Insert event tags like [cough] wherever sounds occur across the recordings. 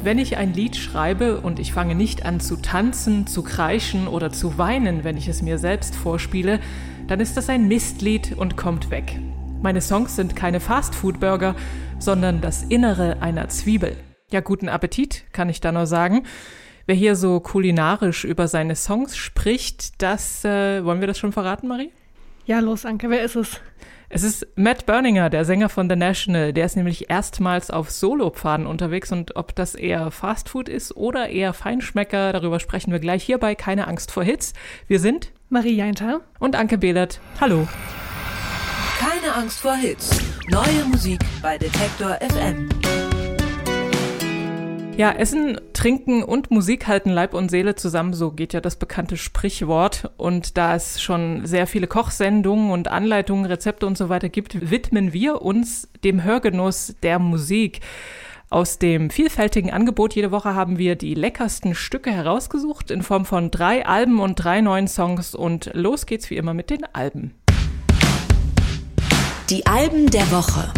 Wenn ich ein Lied schreibe und ich fange nicht an zu tanzen, zu kreischen oder zu weinen, wenn ich es mir selbst vorspiele, dann ist das ein Mistlied und kommt weg. Meine Songs sind keine Fastfood-Burger, sondern das Innere einer Zwiebel. Ja, guten Appetit, kann ich da nur sagen. Wer hier so kulinarisch über seine Songs spricht, das äh, wollen wir das schon verraten, Marie? Ja, los, Anke, wer ist es? Es ist Matt Berninger, der Sänger von The National. Der ist nämlich erstmals auf Solopfaden unterwegs und ob das eher Fastfood ist oder eher Feinschmecker, darüber sprechen wir gleich hierbei. Keine Angst vor Hits. Wir sind Marie Jainter und Anke Behlert. Hallo. Keine Angst vor Hits. Neue Musik bei Detektor FM. Ja, Essen, Trinken und Musik halten Leib und Seele zusammen, so geht ja das bekannte Sprichwort. Und da es schon sehr viele Kochsendungen und Anleitungen, Rezepte und so weiter gibt, widmen wir uns dem Hörgenuss der Musik. Aus dem vielfältigen Angebot jede Woche haben wir die leckersten Stücke herausgesucht in Form von drei Alben und drei neuen Songs. Und los geht's wie immer mit den Alben. Die Alben der Woche.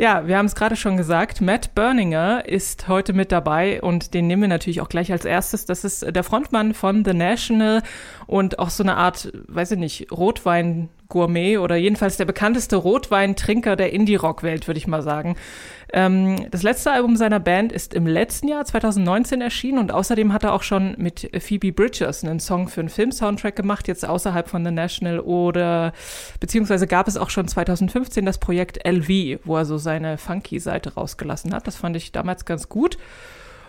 Ja, wir haben es gerade schon gesagt, Matt Berninger ist heute mit dabei und den nehmen wir natürlich auch gleich als erstes. Das ist der Frontmann von The National und auch so eine Art, weiß ich nicht, Rotwein Gourmet oder jedenfalls der bekannteste Rotweintrinker der Indie-Rock-Welt, würde ich mal sagen. Ähm, das letzte Album seiner Band ist im letzten Jahr, 2019, erschienen und außerdem hat er auch schon mit Phoebe Bridgers einen Song für einen Film-Soundtrack gemacht, jetzt außerhalb von The National oder beziehungsweise gab es auch schon 2015 das Projekt LV, wo er so seine Funky-Seite rausgelassen hat. Das fand ich damals ganz gut.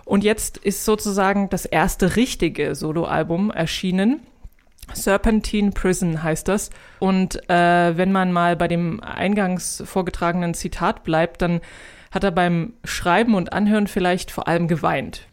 Und jetzt ist sozusagen das erste richtige Soloalbum erschienen. Serpentine Prison heißt das. Und äh, wenn man mal bei dem eingangs vorgetragenen Zitat bleibt, dann hat er beim Schreiben und Anhören vielleicht vor allem geweint.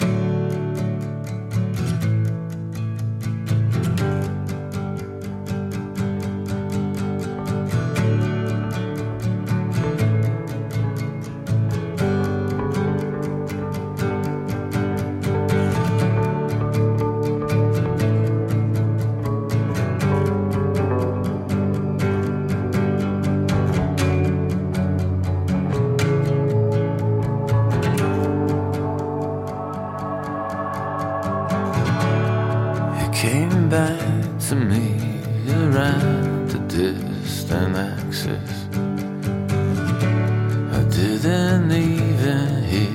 came back to me around the distant axis. I didn't even hear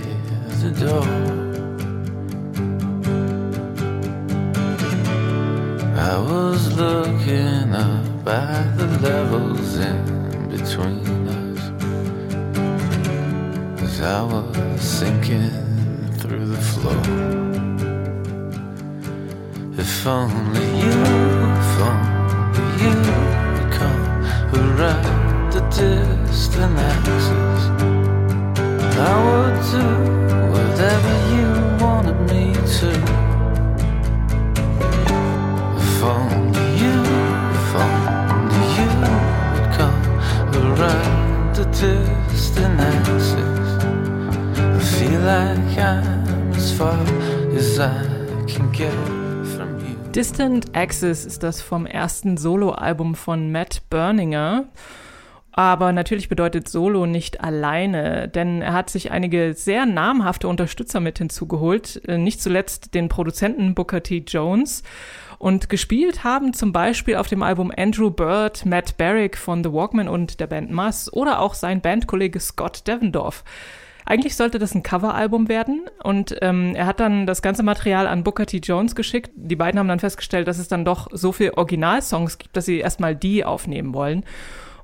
the door. I was looking up at the levels in between us as I was sinking. If only you, if only you would come around the distant axis. I would do whatever you wanted me to. If only you, if only you would come around the distant axis. I feel like I'm as far as I can get. Ist das vom ersten Soloalbum von Matt Berninger. Aber natürlich bedeutet Solo nicht alleine, denn er hat sich einige sehr namhafte Unterstützer mit hinzugeholt, äh, nicht zuletzt den Produzenten Booker T. Jones. Und gespielt haben zum Beispiel auf dem Album Andrew Bird, Matt Barrick von The Walkman und der Band Mass oder auch sein Bandkollege Scott Devendorf. Eigentlich sollte das ein Coveralbum werden und ähm, er hat dann das ganze Material an Booker T. Jones geschickt. Die beiden haben dann festgestellt, dass es dann doch so viele Originalsongs gibt, dass sie erstmal die aufnehmen wollen.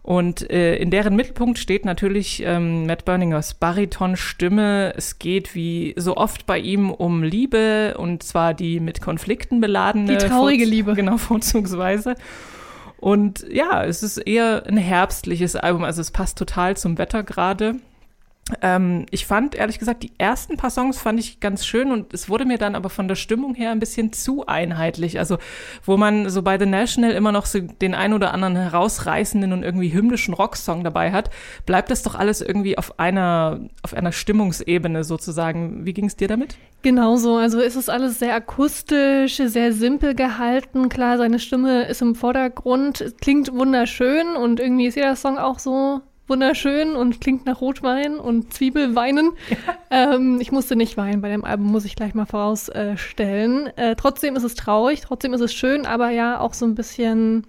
Und äh, in deren Mittelpunkt steht natürlich ähm, Matt Burningers Baritonstimme. Es geht wie so oft bei ihm um Liebe und zwar die mit Konflikten beladene. Die traurige Liebe. Genau, [laughs] vorzugsweise. Und ja, es ist eher ein herbstliches Album, also es passt total zum Wetter gerade. Ähm, ich fand, ehrlich gesagt, die ersten paar Songs fand ich ganz schön und es wurde mir dann aber von der Stimmung her ein bisschen zu einheitlich. Also, wo man so bei The National immer noch so den ein oder anderen herausreißenden und irgendwie hymnischen Rocksong dabei hat, bleibt das doch alles irgendwie auf einer, auf einer Stimmungsebene sozusagen. Wie ging es dir damit? Genauso, also ist es alles sehr akustisch, sehr simpel gehalten. Klar, seine Stimme ist im Vordergrund, klingt wunderschön und irgendwie ist jeder Song auch so wunderschön und klingt nach Rotwein und Zwiebelweinen. Ähm, ich musste nicht weinen bei dem Album, muss ich gleich mal vorausstellen. Äh, trotzdem ist es traurig, trotzdem ist es schön, aber ja auch so ein bisschen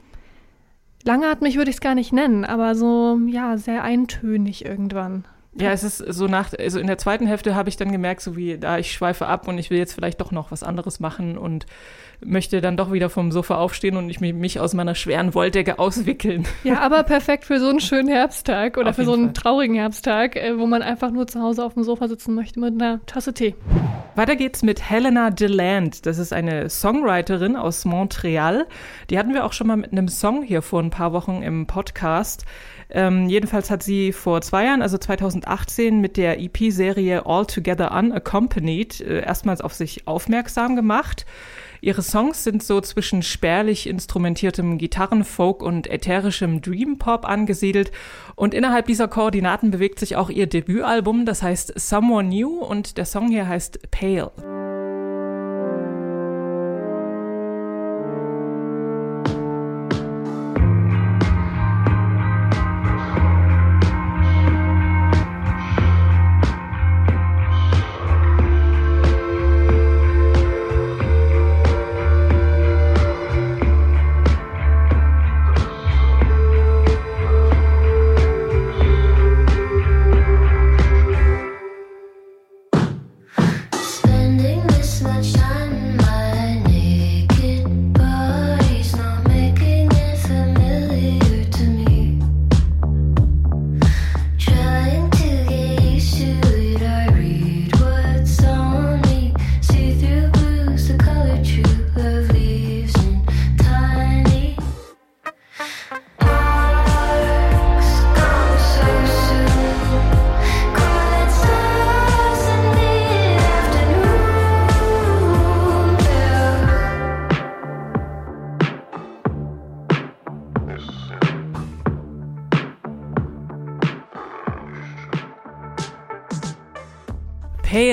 langatmig würde ich es gar nicht nennen, aber so, ja, sehr eintönig irgendwann. Ja, es ist so nach, also in der zweiten Hälfte habe ich dann gemerkt, so wie da ich schweife ab und ich will jetzt vielleicht doch noch was anderes machen und möchte dann doch wieder vom Sofa aufstehen und ich mich, aus meiner schweren Wolldecke auswickeln. Ja, aber [laughs] perfekt für so einen schönen Herbsttag oder Auf für so einen Fall. traurigen Herbsttag, äh, wo man einfach nur zu Hause auf dem Sofa sitzen möchte mit einer Tasse Tee. Weiter geht's mit Helena DeLand. Das ist eine Songwriterin aus Montreal. Die hatten wir auch schon mal mit einem Song hier vor ein paar Wochen im Podcast. Ähm, jedenfalls hat sie vor zwei Jahren, also 2018, mit der EP-Serie All Together Unaccompanied äh, erstmals auf sich aufmerksam gemacht. Ihre Songs sind so zwischen spärlich instrumentiertem Gitarrenfolk und ätherischem Dream-Pop angesiedelt. Und innerhalb dieser Koordinaten bewegt sich auch ihr Debütalbum, das heißt Someone New und der Song hier heißt Pale.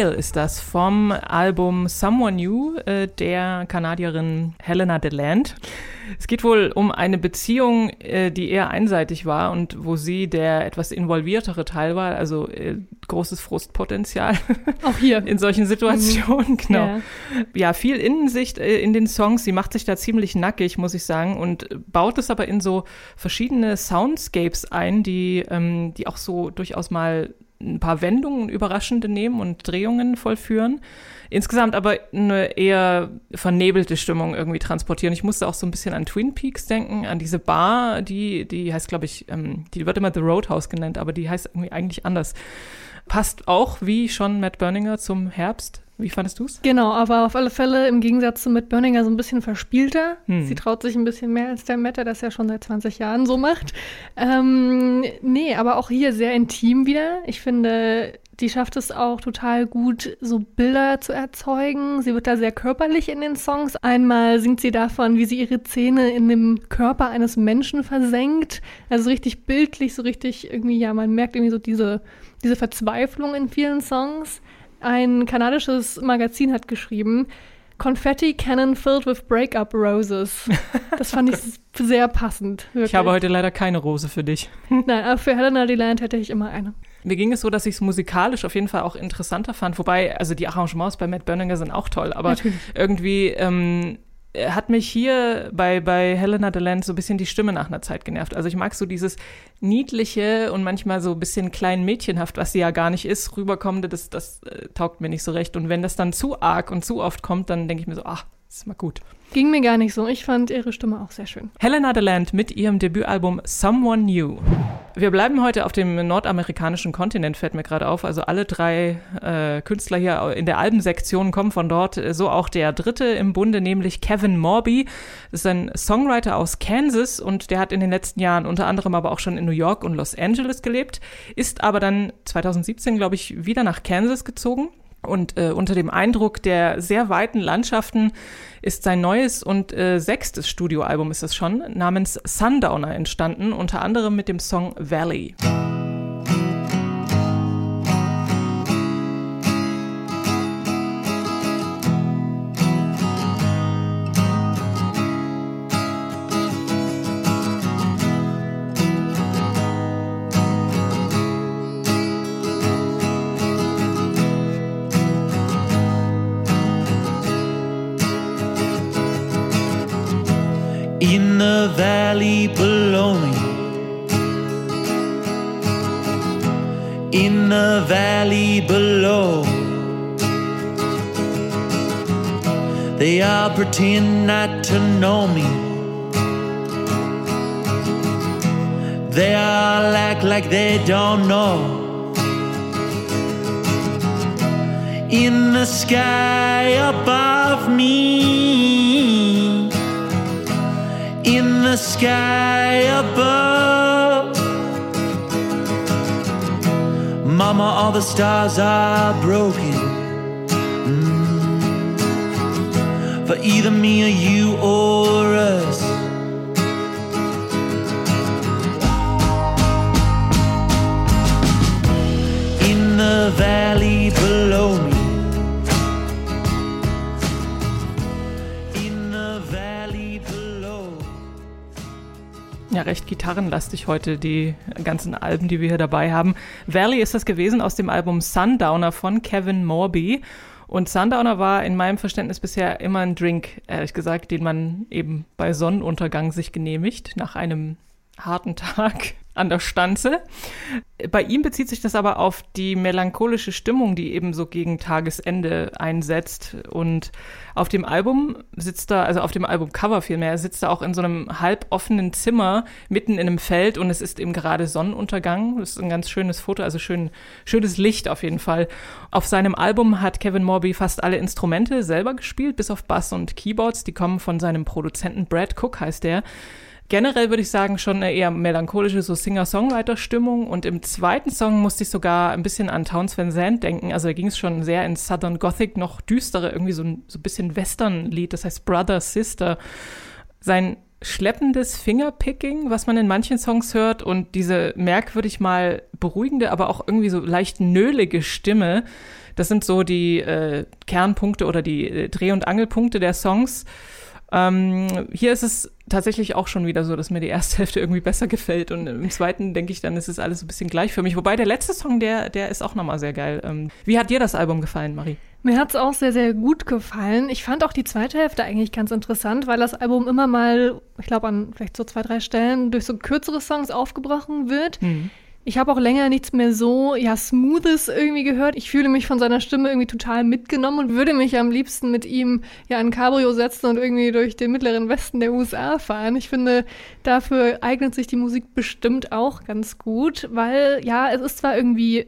Pale ist das vom Album Someone New äh, der Kanadierin Helena DeLand. Es geht wohl um eine Beziehung, äh, die eher einseitig war und wo sie der etwas involviertere Teil war, also äh, großes Frustpotenzial [laughs] Auch hier. in solchen Situationen, [laughs] genau. Ja. Ja, viel Innensicht äh, in den Songs. Sie macht sich da ziemlich nackig, muss ich sagen, und baut es aber in so verschiedene Soundscapes ein, die, ähm, die auch so durchaus mal ein paar Wendungen überraschende nehmen und Drehungen vollführen. Insgesamt aber eine eher vernebelte Stimmung irgendwie transportieren. Ich musste auch so ein bisschen an Twin Peaks denken, an diese Bar, die, die heißt, glaube ich, ähm, die wird immer The Roadhouse genannt, aber die heißt irgendwie eigentlich anders. Passt auch, wie schon Matt Berninger, zum Herbst. Wie fandest du's? Genau, aber auf alle Fälle im Gegensatz zu Matt Berninger so ein bisschen verspielter. Hm. Sie traut sich ein bisschen mehr als der Matt, der das ja schon seit 20 Jahren so macht. Ähm, nee, aber auch hier sehr intim wieder. Ich finde, die schafft es auch total gut, so Bilder zu erzeugen. Sie wird da sehr körperlich in den Songs. Einmal singt sie davon, wie sie ihre Zähne in dem Körper eines Menschen versenkt. Also so richtig bildlich, so richtig irgendwie, ja, man merkt irgendwie so diese, diese Verzweiflung in vielen Songs. Ein kanadisches Magazin hat geschrieben, Confetti Cannon filled with breakup roses. [laughs] Das fand ich sehr passend. Wirklich. Ich habe heute leider keine Rose für dich. [laughs] Nein, aber für Helena DeLand hätte ich immer eine. Mir ging es so, dass ich es musikalisch auf jeden Fall auch interessanter fand. Wobei, also die Arrangements bei Matt Berninger sind auch toll, aber Natürlich. irgendwie ähm, hat mich hier bei, bei Helena DeLand so ein bisschen die Stimme nach einer Zeit genervt. Also ich mag so dieses niedliche und manchmal so ein bisschen klein mädchenhaft, was sie ja gar nicht ist, rüberkommende, das, das äh, taugt mir nicht so recht. Und wenn das dann zu arg und zu oft kommt, dann denke ich mir so, ach, ist mal gut. Ging mir gar nicht so. Ich fand ihre Stimme auch sehr schön. Helena DeLand mit ihrem Debütalbum Someone New. Wir bleiben heute auf dem nordamerikanischen Kontinent, fällt mir gerade auf. Also alle drei äh, Künstler hier in der Albensektion kommen von dort. So auch der dritte im Bunde, nämlich Kevin Morby. Das ist ein Songwriter aus Kansas und der hat in den letzten Jahren unter anderem aber auch schon in New York und Los Angeles gelebt, ist aber dann 2017, glaube ich, wieder nach Kansas gezogen. Und äh, unter dem Eindruck der sehr weiten Landschaften ist sein neues und äh, sechstes Studioalbum ist es schon, namens Sundowner entstanden, unter anderem mit dem Song Valley. Valley below me. In the valley below. They all pretend not to know me. They all act like they don't know. In the sky above me. In the sky above. Mama, all the stars are broken. Mm. For either me or you or us. In the valley below me. Ja, recht gitarrenlastig heute, die ganzen Alben, die wir hier dabei haben. Valley ist das gewesen aus dem Album Sundowner von Kevin Morby. Und Sundowner war in meinem Verständnis bisher immer ein Drink, ehrlich gesagt, den man eben bei Sonnenuntergang sich genehmigt, nach einem harten Tag an der Stanze. Bei ihm bezieht sich das aber auf die melancholische Stimmung, die eben so gegen Tagesende einsetzt. Und auf dem Album sitzt er, also auf dem Albumcover vielmehr, sitzt er auch in so einem halboffenen Zimmer mitten in einem Feld und es ist eben gerade Sonnenuntergang. Das ist ein ganz schönes Foto, also schön, schönes Licht auf jeden Fall. Auf seinem Album hat Kevin Morby fast alle Instrumente selber gespielt, bis auf Bass und Keyboards. Die kommen von seinem Produzenten Brad Cook, heißt der. Generell würde ich sagen, schon eine eher melancholische so Singer-Songwriter-Stimmung. Und im zweiten Song musste ich sogar ein bisschen an Towns Van Zandt denken. Also da ging es schon sehr in Southern Gothic, noch düstere, irgendwie so ein so bisschen Western-Lied, das heißt Brother, Sister. Sein schleppendes Fingerpicking, was man in manchen Songs hört und diese merkwürdig mal beruhigende, aber auch irgendwie so leicht nölige Stimme, das sind so die äh, Kernpunkte oder die äh, Dreh- und Angelpunkte der Songs. Ähm, hier ist es tatsächlich auch schon wieder so, dass mir die erste [laughs] Hälfte irgendwie besser gefällt und im zweiten denke ich dann, ist es alles ein bisschen gleich für mich. Wobei der letzte Song, der, der ist auch nochmal sehr geil. Ähm, wie hat dir das Album gefallen, Marie? Mir hat's auch sehr, sehr gut gefallen. Ich fand auch die zweite Hälfte eigentlich ganz interessant, weil das Album immer mal, ich glaube an vielleicht so zwei, drei Stellen, durch so kürzere Songs aufgebrochen wird. Ich habe auch länger nichts mehr so, ja, Smoothes irgendwie gehört. Ich fühle mich von seiner Stimme irgendwie total mitgenommen und würde mich am liebsten mit ihm ja in Cabrio setzen und irgendwie durch den mittleren Westen der USA fahren. Ich finde, dafür eignet sich die Musik bestimmt auch ganz gut, weil ja, es ist zwar irgendwie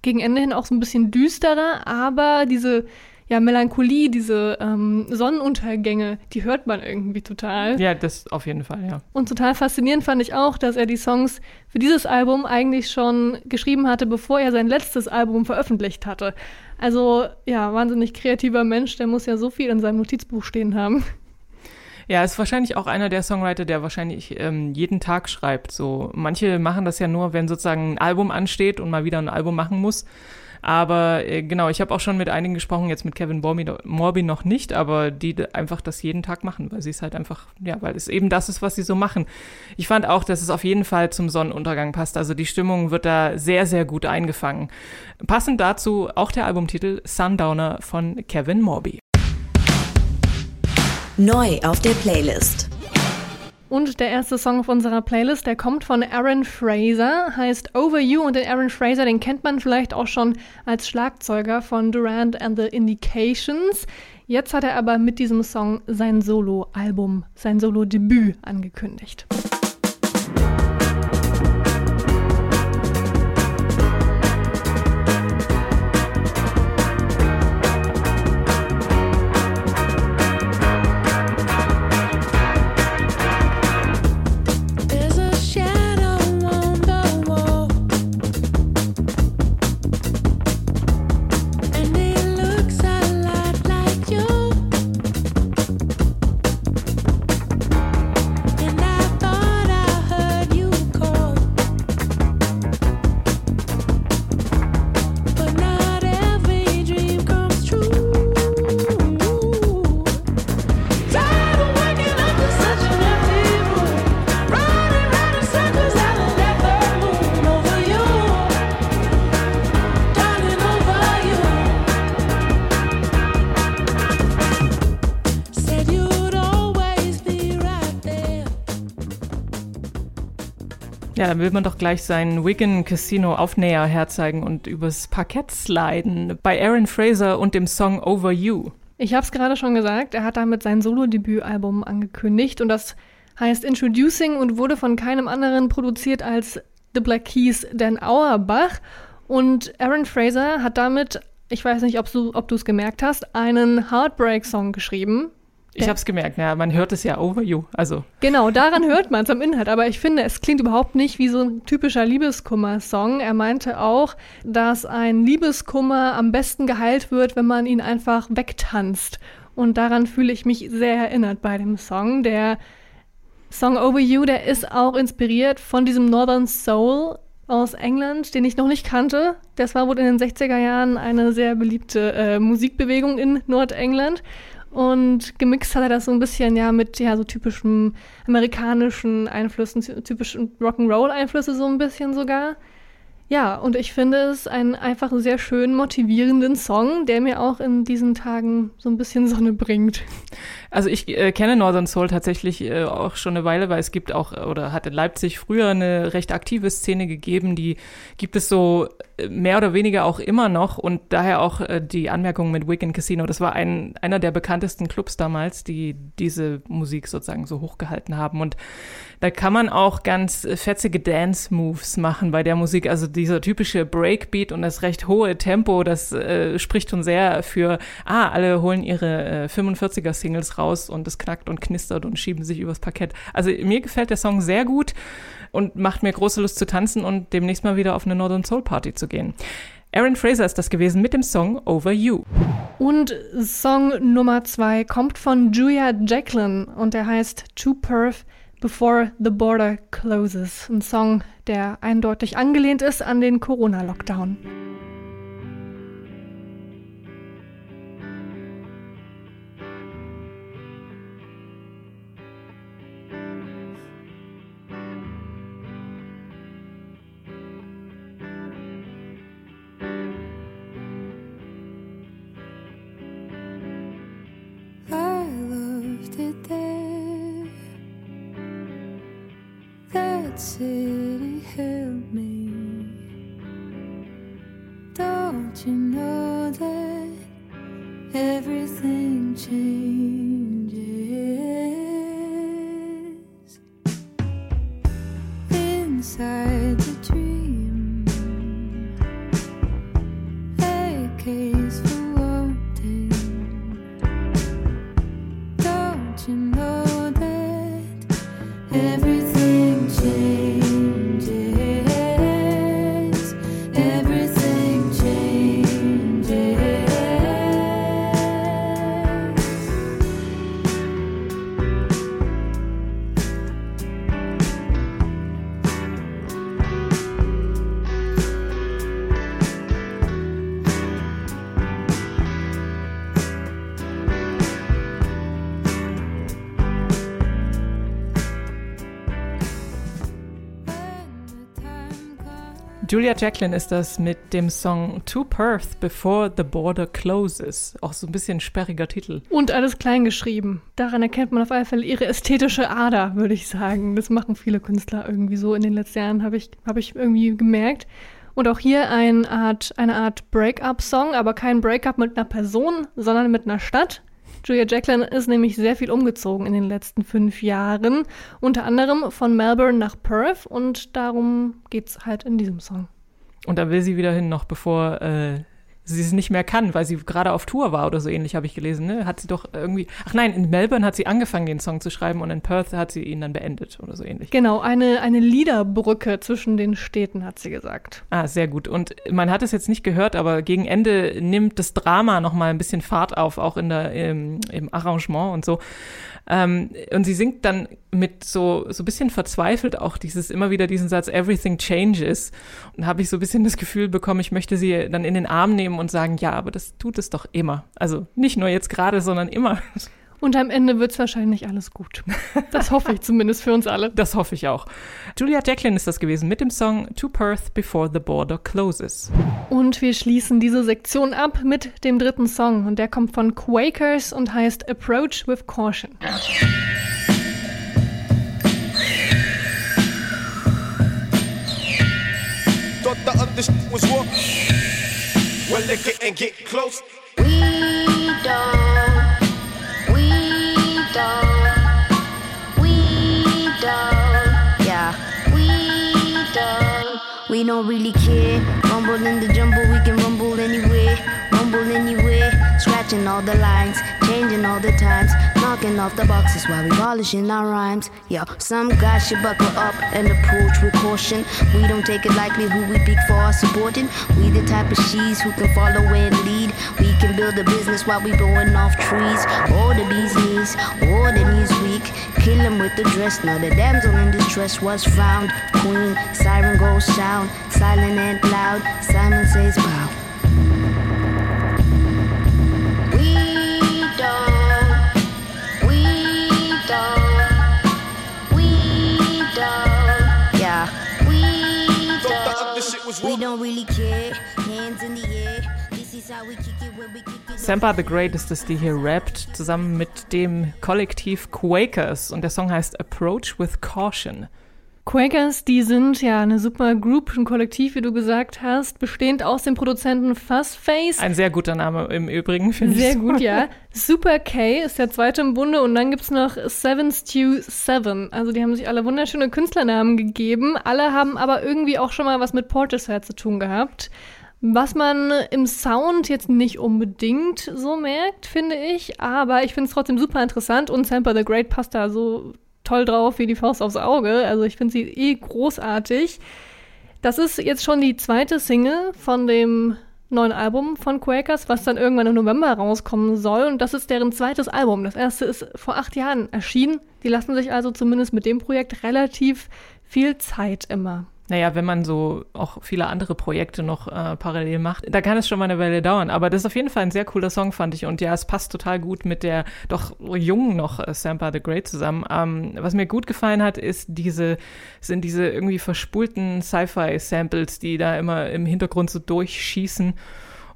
gegen Ende hin auch so ein bisschen düsterer, aber diese ja, Melancholie, diese ähm, Sonnenuntergänge, die hört man irgendwie total. Ja, das auf jeden Fall, ja. Und total faszinierend fand ich auch, dass er die Songs für dieses Album eigentlich schon geschrieben hatte, bevor er sein letztes Album veröffentlicht hatte. Also ja, wahnsinnig kreativer Mensch, der muss ja so viel in seinem Notizbuch stehen haben. Ja, ist wahrscheinlich auch einer der Songwriter, der wahrscheinlich ähm, jeden Tag schreibt. So manche machen das ja nur, wenn sozusagen ein Album ansteht und mal wieder ein Album machen muss. Aber äh, genau, ich habe auch schon mit einigen gesprochen, jetzt mit Kevin Morby, noch nicht, aber die einfach das jeden Tag machen, weil sie es halt einfach, ja, weil es eben das ist, was sie so machen. Ich fand auch, dass es auf jeden Fall zum Sonnenuntergang passt. Also die Stimmung wird da sehr, sehr gut eingefangen. Passend dazu auch der Albumtitel Sundowner von Kevin Morby. Neu auf der Playlist. Und der erste Song auf unserer Playlist, der kommt von Aaron Fraser, heißt Over You und den Aaron Fraser, den kennt man vielleicht auch schon als Schlagzeuger von Durant and the Indications. Jetzt hat er aber mit diesem Song sein Solo-Album, sein Solo-Debüt angekündigt. Ja, dann will man doch gleich sein Wigan Casino Aufnäher herzeigen und übers Parkett sliden. Bei Aaron Fraser und dem Song Over You. Ich habe es gerade schon gesagt, er hat damit sein Solo-Debütalbum angekündigt und das heißt Introducing und wurde von keinem anderen produziert als The Black Keys, Dan Auerbach. Und Aaron Fraser hat damit, ich weiß nicht, ob du es gemerkt hast, einen Heartbreak-Song geschrieben. Ich Ja. hab's gemerkt, ja, man hört es ja Over You. Also, Genau, daran hört man es am Inhalt, aber ich finde, es klingt überhaupt nicht wie so ein typischer Liebeskummer-Song. Er meinte auch, dass ein Liebeskummer am besten geheilt wird, wenn man ihn einfach wegtanzt. Und daran fühle ich mich sehr erinnert bei dem Song. Der Song Over You, der ist auch inspiriert von diesem Northern Soul aus England, den ich noch nicht kannte. Das war wohl in den 60er Jahren eine sehr beliebte äh, Musikbewegung in Nordengland. Und gemixt hat er das so ein bisschen ja mit ja so typischen amerikanischen Einflüssen, ty- typischen Rock'n'Roll-Einflüsse so ein bisschen sogar. Ja, und ich finde es einen einfach sehr schön motivierenden Song, der mir auch in diesen Tagen so ein bisschen Sonne bringt. also ich äh, kenne Northern Soul tatsächlich äh, auch schon eine Weile, weil es gibt auch, oder hat in Leipzig früher eine recht aktive Szene gegeben, die gibt es so mehr oder weniger auch immer noch und daher auch äh, die Anmerkung mit Wigan Casino. Das war ein, einer der bekanntesten Clubs damals, die diese Musik sozusagen so hochgehalten haben und da kann man auch ganz äh, fetzige Dance-Moves machen bei der Musik. Also dieser typische Breakbeat und das recht hohe Tempo, das äh, spricht schon sehr für, ah, alle holen ihre äh, 45er-Singles raus und es knackt und knistert und schieben sich übers Parkett. Also mir gefällt der Song sehr gut und macht mir große Lust zu tanzen und demnächst mal wieder auf eine Northern Soul Party zu gehen. Aaron Fraser ist das gewesen mit dem Song Over You. Und Song Nummer zwei kommt von Julia Jacqueline und der heißt To Perth Before the Border Closes. Ein Song, der eindeutig angelehnt ist an den Corona-Lockdown. Julia Jacqueline ist das mit dem Song To Perth Before the Border Closes. Auch so ein bisschen sperriger Titel. Und alles klein geschrieben. Daran erkennt man auf alle Fälle ihre ästhetische Ader, würde ich sagen. Das machen viele Künstler irgendwie so in den letzten Jahren, habe ich, hab ich irgendwie gemerkt. Und auch hier eine Art, eine Art Break-up-Song, aber kein Break-up mit einer Person, sondern mit einer Stadt. Julia Jacqueline ist nämlich sehr viel umgezogen in den letzten fünf Jahren, unter anderem von Melbourne nach Perth und darum geht's halt in diesem Song. Und da will sie wieder hin, noch bevor äh, sie es nicht mehr kann, weil sie gerade auf Tour war oder so ähnlich, habe ich gelesen. Ne? Hat sie doch irgendwie. Ach nein, in Melbourne hat sie angefangen, den Song zu schreiben und in Perth hat sie ihn dann beendet oder so ähnlich. Genau, eine, eine Liederbrücke zwischen den Städten, hat sie gesagt. Ah, sehr gut. Und man hat es jetzt nicht gehört, aber gegen Ende nimmt das Drama noch mal ein bisschen Fahrt auf, auch in der, im, im Arrangement und so. Ähm, und sie singt dann mit so, so bisschen verzweifelt auch dieses, immer wieder diesen Satz, everything changes. Und habe ich so ein bisschen das Gefühl bekommen, ich möchte sie dann in den Arm nehmen und sagen, ja, aber das tut es doch immer. Also nicht nur jetzt gerade, sondern immer. Und am Ende wird's wahrscheinlich alles gut. Das hoffe ich zumindest für uns alle. [laughs] Das hoffe ich auch. Julia Jacqueline ist das gewesen mit dem Song To Perth Before the Border Closes. Und wir schließen diese Sektion ab mit dem dritten Song. Und der kommt von Quakers und heißt Approach with Caution. was war. Well, they couldn't get close. Don't. Really care. Rumble in the jumble, we can rumble anywhere, rumble anywhere. Scratching all the lines, changing all the times, knocking off the boxes while we polishing our rhymes. Yo, some guys should buckle up and approach with caution. We don't take it lightly who we pick for our supporting. We the type of she's who can follow and lead. We can build a business while we blowing off trees. All the bee's knees, or the knees weak. Kill Kill 'em with the dress. Now the damsel in distress was found. Queen, siren goes sound, silent and loud. Simon says, bow. We don't, we don't, we don't, yeah, we Thought the other don't. We don't really care. Hands in the air. Sampa the Great ist es, die hier rappt, zusammen mit dem Kollektiv Quakers. Und der Song heißt Approach with Caution. Quakers, die sind ja eine super Group, ein Kollektiv, wie du gesagt hast, bestehend aus dem Produzenten Fuzzface. Ein sehr guter Name im Übrigen, finde ich. Sehr so. gut, ja. [laughs] Super K ist der zweite im Bunde und dann gibt's noch Seven Stew Seven. Also die haben sich alle wunderschöne Künstlernamen gegeben. Alle haben aber irgendwie auch schon mal was mit Portishead zu tun gehabt. Was man im Sound jetzt nicht unbedingt so merkt, finde ich, aber ich finde es trotzdem super interessant und Sampa the Great passt da so toll drauf wie die Faust aufs Auge. Also ich finde sie eh großartig. Das ist jetzt schon die zweite Single von dem neuen Album von Quakers, was dann irgendwann im November rauskommen soll. Und das ist deren zweites Album. Das erste ist vor acht Jahren erschienen. Die lassen sich also zumindest mit dem Projekt relativ viel Zeit immer. Naja, wenn man so auch viele andere Projekte noch äh, parallel macht, da kann es schon mal eine Weile dauern. Aber das ist auf jeden Fall ein sehr cooler Song, fand ich. Und ja, es passt total gut mit der doch jungen noch äh, Sampa the Great zusammen. Ähm, was mir gut gefallen hat, ist diese, sind diese irgendwie verspulten Sci-Fi-Samples, die da immer im Hintergrund so durchschießen.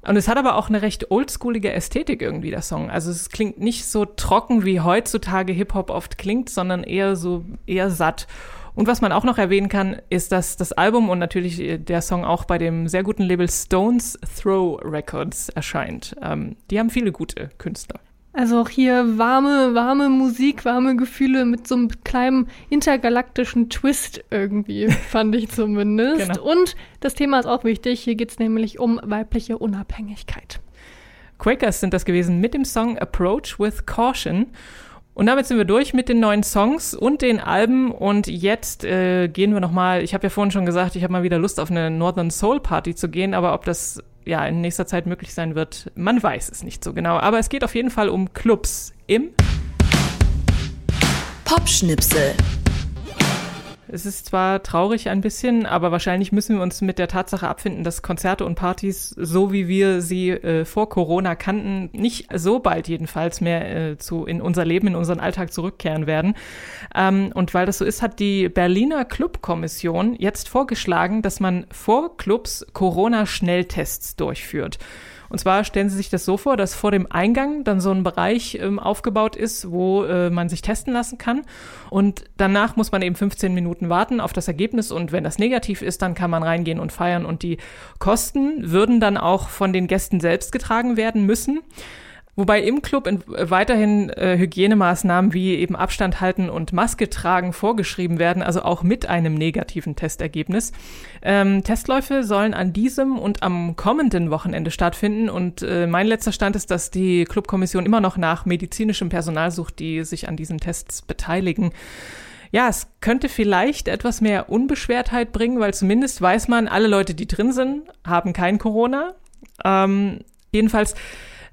Und es hat aber auch eine recht oldschoolige Ästhetik irgendwie, der Song. Also es klingt nicht so trocken, wie heutzutage Hip-Hop oft klingt, sondern eher so, eher satt. Und was man auch noch erwähnen kann, ist, dass das Album und natürlich äh, der Song auch bei dem sehr guten Label Stones Throw Records erscheint. Ähm, die haben viele gute Künstler. Also auch hier warme, warme Musik, warme Gefühle mit so einem kleinen intergalaktischen Twist irgendwie, [laughs] fand ich zumindest. Genau. Und das Thema ist auch wichtig. Hier geht's nämlich um weibliche Unabhängigkeit. Quakers sind das gewesen mit dem Song Approach with Caution. Und damit sind wir durch mit den neuen Songs und den Alben. Und jetzt äh, gehen wir nochmal, ich habe ja vorhin schon gesagt, ich habe mal wieder Lust auf eine Northern Soul Party zu gehen, aber ob das ja in nächster Zeit möglich sein wird, man weiß es nicht so genau. Aber es geht auf jeden Fall um Clubs im Popschnipsel. Es ist zwar traurig ein bisschen, aber wahrscheinlich müssen wir uns mit der Tatsache abfinden, dass Konzerte und Partys, so wie wir sie äh, vor Corona kannten, nicht so bald jedenfalls mehr äh, zu in unser Leben, in unseren Alltag zurückkehren werden. Ähm, und weil das so ist, hat die Berliner Clubkommission jetzt vorgeschlagen, dass man vor Clubs Corona-Schnelltests durchführt. Und zwar stellen Sie sich das so vor, dass vor dem Eingang dann so ein Bereich ähm, aufgebaut ist, wo äh, man sich testen lassen kann. Und danach muss man eben 15 Minuten warten auf das Ergebnis. Und wenn das negativ ist, dann kann man reingehen und feiern. Und die Kosten würden dann auch von den Gästen selbst getragen werden müssen. Wobei im Club äh, weiterhin äh, Hygienemaßnahmen wie eben Abstand halten und Maske tragen vorgeschrieben werden, also auch mit einem negativen Testergebnis. Ähm, Testläufe sollen an diesem und am kommenden Wochenende stattfinden und äh, mein letzter Stand ist, dass die Clubkommission immer noch nach medizinischem Personal sucht, die sich an diesen Tests beteiligen. Ja, es könnte vielleicht etwas mehr Unbeschwertheit bringen, weil zumindest weiß man, alle Leute, die drin sind, haben kein Corona. Ähm, jedenfalls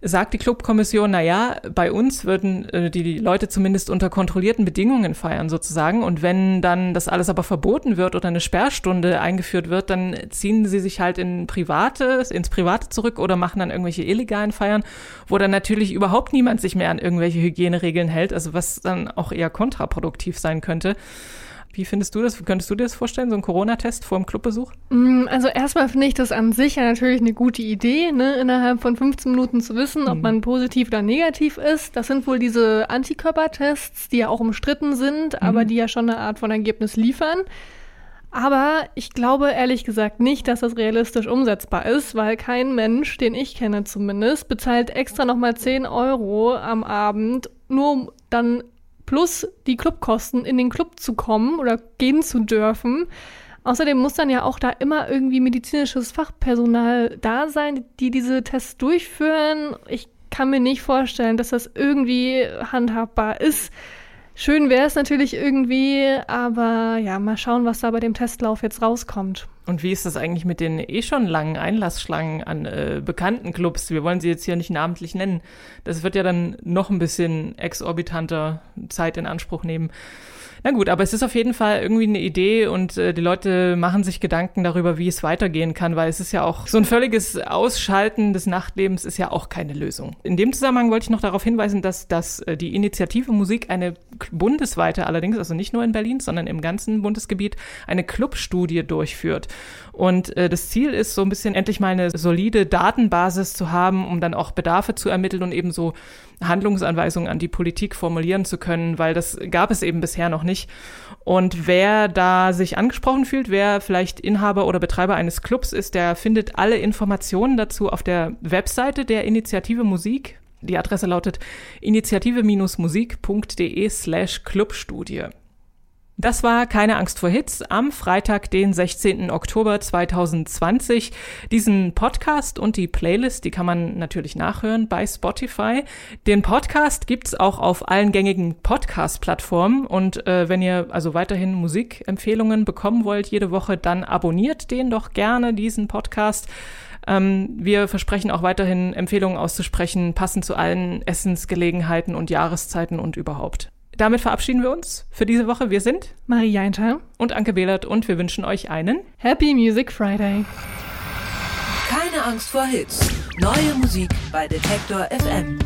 sagt die Clubkommission, na ja, bei uns würden äh, die, Leute zumindest unter kontrollierten Bedingungen feiern sozusagen. Und wenn dann das alles aber verboten wird oder eine Sperrstunde eingeführt wird, dann ziehen sie sich halt in private, ins Private zurück oder machen dann irgendwelche illegalen Feiern, wo dann natürlich überhaupt niemand sich mehr an irgendwelche Hygieneregeln hält, also was dann auch eher kontraproduktiv sein könnte. Wie findest du das? Könntest du dir das vorstellen, so ein Corona-Test vor dem Clubbesuch? Mm, Also erstmal finde ich das an sich ja natürlich eine gute Idee, ne, innerhalb von 15 Minuten zu wissen, ob man positiv oder negativ ist. Das sind wohl diese Antikörpertests, die ja auch umstritten sind, aber die ja schon eine Art von Ergebnis liefern. Aber ich glaube ehrlich gesagt nicht, dass das realistisch umsetzbar ist, weil kein Mensch, den ich kenne zumindest, bezahlt extra nochmal 10 Euro am Abend, nur um dann plus die Clubkosten in den Club zu kommen oder gehen zu dürfen. Außerdem muss dann ja auch da immer irgendwie medizinisches Fachpersonal da sein, die diese Tests durchführen. Ich kann mir nicht vorstellen, dass das irgendwie handhabbar ist. Schön wäre es natürlich irgendwie, aber ja, mal schauen, was da bei dem Testlauf jetzt rauskommt. Und wie ist das eigentlich mit den eh schon langen Einlassschlangen an äh, bekannten Clubs? Wir wollen sie jetzt hier nicht namentlich nennen. Das wird ja dann noch ein bisschen exorbitanter Zeit in Anspruch nehmen. Na gut, aber es ist auf jeden Fall irgendwie eine Idee und äh, die Leute machen sich Gedanken darüber, wie es weitergehen kann, weil es ist ja auch so ein völliges Ausschalten des Nachtlebens ist ja auch keine Lösung. In dem Zusammenhang wollte ich noch darauf hinweisen, dass, dass äh, die Initiative Musik eine bundesweite allerdings, also nicht nur in Berlin, sondern im ganzen Bundesgebiet, eine Clubstudie durchführt. Und äh, das Ziel ist, so ein bisschen endlich mal eine solide Datenbasis zu haben, um dann auch Bedarfe zu ermitteln und eben so Handlungsanweisungen an die Politik formulieren zu können, weil das gab es eben bisher noch nicht. Und wer da sich angesprochen fühlt, wer vielleicht Inhaber oder Betreiber eines Clubs ist, der findet alle Informationen dazu auf der Webseite der Initiative Musik. Die Adresse lautet initiative-musik.de slash Clubstudie. Das war keine Angst vor Hits am Freitag, den 16. Oktober 2020. Diesen Podcast und die Playlist, die kann man natürlich nachhören bei Spotify. Den Podcast gibt's auch auf allen gängigen Podcast-Plattformen. Und äh, wenn ihr also weiterhin Musikempfehlungen bekommen wollt jede Woche, dann abonniert den doch gerne, diesen Podcast. Ähm, wir versprechen auch weiterhin Empfehlungen auszusprechen, passend zu allen Essensgelegenheiten und Jahreszeiten und überhaupt. Damit verabschieden wir uns für diese Woche. Wir sind Marie Jainter und Anke Behlert und wir wünschen euch einen Happy Music Friday. Keine Angst vor Hits. Neue Musik bei Detektor FM.